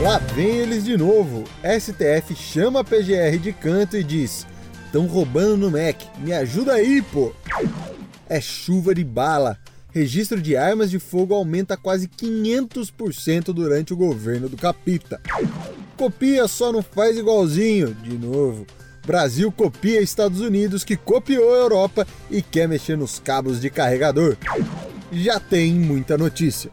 Lá vem eles de novo. STF chama a PGR de canto e diz: Estão roubando no Mac, me ajuda aí, pô! É chuva de bala. Registro de armas de fogo aumenta quase 500% durante o governo do Capita. Copia só não faz igualzinho, de novo. Brasil copia Estados Unidos, que copiou a Europa e quer mexer nos cabos de carregador. Já tem muita notícia.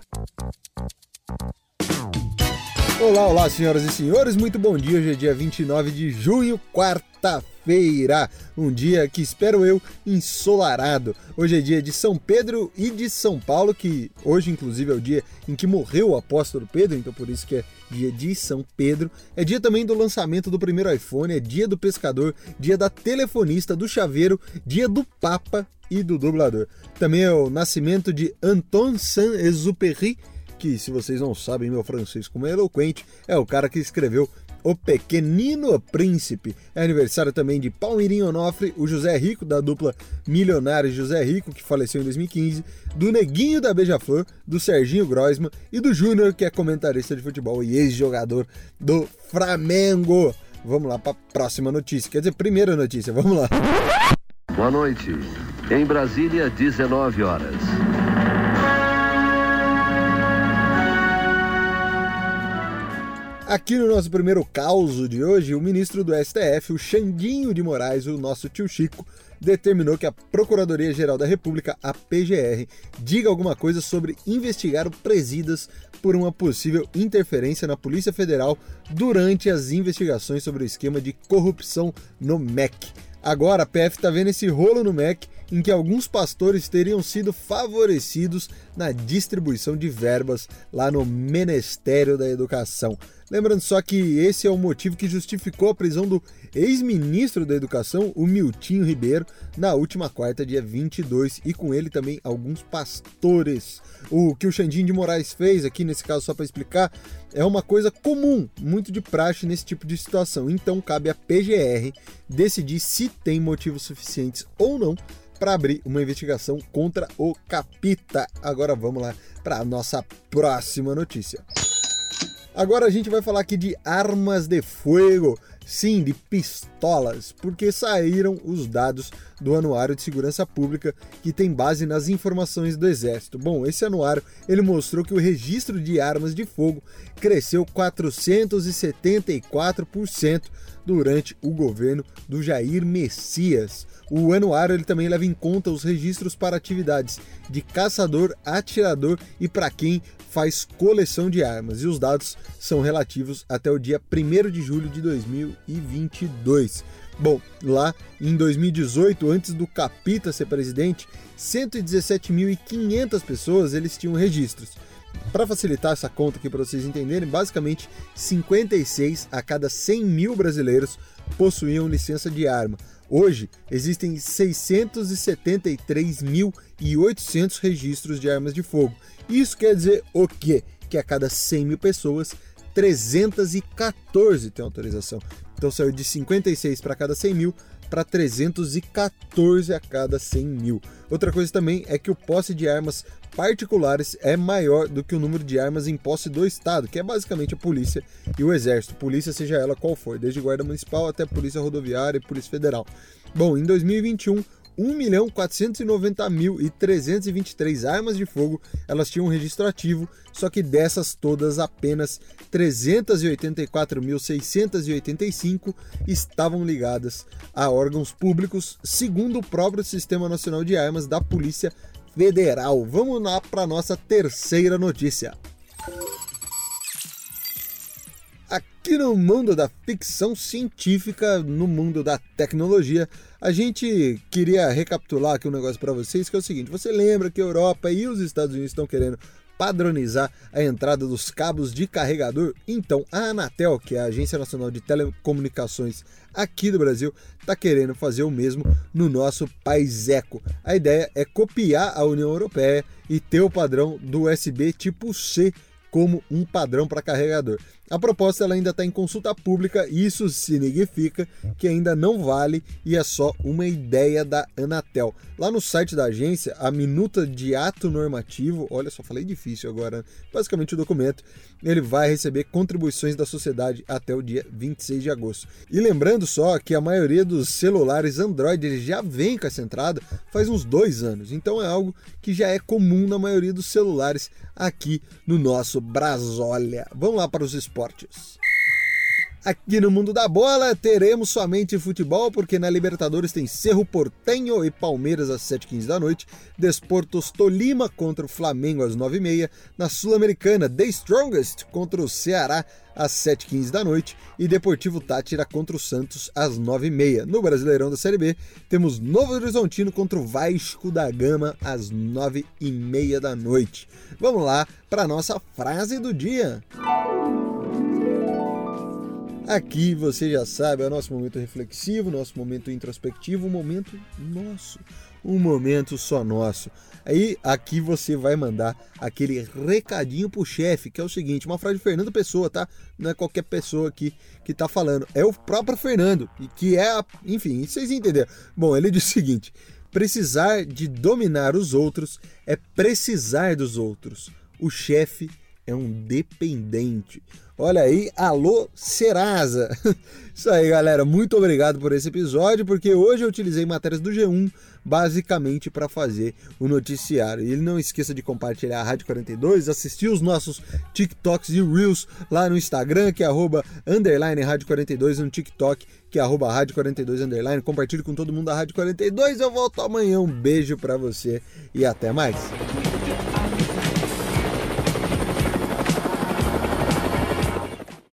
Olá, olá, senhoras e senhores, muito bom dia. Hoje é dia 29 de junho, quarta-feira. Um dia que espero eu ensolarado. Hoje é dia de São Pedro e de São Paulo, que hoje, inclusive, é o dia em que morreu o apóstolo Pedro, então por isso que é dia de São Pedro. É dia também do lançamento do primeiro iPhone, é dia do pescador, dia da telefonista, do chaveiro, dia do Papa e do dublador. Também é o nascimento de Anton Saint-Exupéry que, se vocês não sabem meu francês como é eloquente, é o cara que escreveu O Pequenino Príncipe. É aniversário também de Palmeirinho Onofre, o José Rico, da dupla Milionário José Rico, que faleceu em 2015, do Neguinho da Beija-Flor, do Serginho Groisman e do Júnior, que é comentarista de futebol e ex-jogador do Flamengo. Vamos lá para a próxima notícia. Quer dizer, primeira notícia, vamos lá. Boa noite. Em Brasília, 19 horas. Aqui no nosso primeiro caos de hoje, o ministro do STF, o Xandinho de Moraes, o nosso tio Chico, determinou que a Procuradoria-Geral da República, a PGR, diga alguma coisa sobre investigar o Presidas por uma possível interferência na Polícia Federal durante as investigações sobre o esquema de corrupção no MEC. Agora a PF está vendo esse rolo no MEC em que alguns pastores teriam sido favorecidos na distribuição de verbas lá no Ministério da Educação. Lembrando só que esse é o motivo que justificou a prisão do ex-ministro da Educação, o Miltinho Ribeiro, na última quarta, dia 22, e com ele também alguns pastores. O que o Xandinho de Moraes fez aqui, nesse caso, só para explicar, é uma coisa comum, muito de praxe nesse tipo de situação. Então cabe à PGR decidir se tem motivos suficientes ou não para abrir uma investigação contra o Capita. Agora vamos lá para a nossa próxima notícia. Agora a gente vai falar aqui de armas de fogo, sim, de pistolas, porque saíram os dados do Anuário de Segurança Pública, que tem base nas informações do Exército. Bom, esse anuário ele mostrou que o registro de armas de fogo cresceu 474% durante o governo do Jair Messias. O anuário ele também leva em conta os registros para atividades de caçador, atirador e para quem faz coleção de armas. E os dados são relativos até o dia 1 de julho de 2022. Bom, lá em 2018, antes do Capita ser presidente, 117.500 pessoas eles tinham registros. Para facilitar essa conta aqui para vocês entenderem, basicamente 56 a cada 100 mil brasileiros possuíam licença de arma. Hoje existem 673.800 registros de armas de fogo. Isso quer dizer o quê? Que a cada 100 mil pessoas, 314 têm autorização. Então saiu de 56 para cada 100 mil para 314 a cada 100 mil. Outra coisa também é que o posse de armas particulares é maior do que o número de armas em posse do Estado, que é basicamente a polícia e o exército, polícia seja ela qual for, desde guarda municipal até polícia rodoviária e polícia federal. Bom, em 2021 1.490.323 armas de fogo elas tinham um registro ativo, só que dessas todas apenas 384.685 estavam ligadas a órgãos públicos, segundo o próprio Sistema Nacional de Armas da Polícia Federal. Vamos lá para nossa terceira notícia. Aqui no mundo da ficção científica, no mundo da tecnologia, a gente queria recapitular aqui um negócio para vocês, que é o seguinte: você lembra que a Europa e os Estados Unidos estão querendo padronizar a entrada dos cabos de carregador? Então, a Anatel, que é a Agência Nacional de Telecomunicações aqui do Brasil, está querendo fazer o mesmo no nosso país eco. A ideia é copiar a União Europeia e ter o padrão do USB tipo C como um padrão para carregador. A proposta ela ainda está em consulta pública, isso significa que ainda não vale e é só uma ideia da Anatel. Lá no site da agência, a minuta de ato normativo, olha só, falei difícil agora, basicamente o documento, ele vai receber contribuições da sociedade até o dia 26 de agosto. E lembrando só que a maioria dos celulares Android já vem com essa entrada faz uns dois anos, então é algo que já é comum na maioria dos celulares aqui no nosso Brasólia. Vamos lá para os esportes. Aqui no Mundo da Bola teremos somente futebol, porque na Libertadores tem Cerro Portenho e Palmeiras às 7h15 da noite, Desportos Tolima contra o Flamengo às 9h30, na Sul-Americana The Strongest contra o Ceará às 7h15 da noite e Deportivo Tátira contra o Santos às 9h30. No Brasileirão da Série B temos Novo Horizontino contra o Vasco da Gama às 9h30 da noite. Vamos lá para a nossa frase do dia. Aqui você já sabe, é o nosso momento reflexivo, nosso momento introspectivo, um momento nosso, um momento só nosso. Aí aqui você vai mandar aquele recadinho pro chefe, que é o seguinte, uma frase de Fernando Pessoa, tá? Não é qualquer pessoa aqui que tá falando, é o próprio Fernando, que é, a, enfim, vocês entenderam. Bom, ele diz o seguinte: precisar de dominar os outros é precisar dos outros. O chefe é um dependente. Olha aí, alô Serasa. Isso aí, galera. Muito obrigado por esse episódio, porque hoje eu utilizei matérias do G1 basicamente para fazer o noticiário. E não esqueça de compartilhar a Rádio 42, assistir os nossos TikToks e Reels lá no Instagram, que é arroba underline Rádio 42, no TikTok, que é arroba Rádio 42 underline. Compartilhe com todo mundo da Rádio 42. Eu volto amanhã. Um beijo para você e até mais.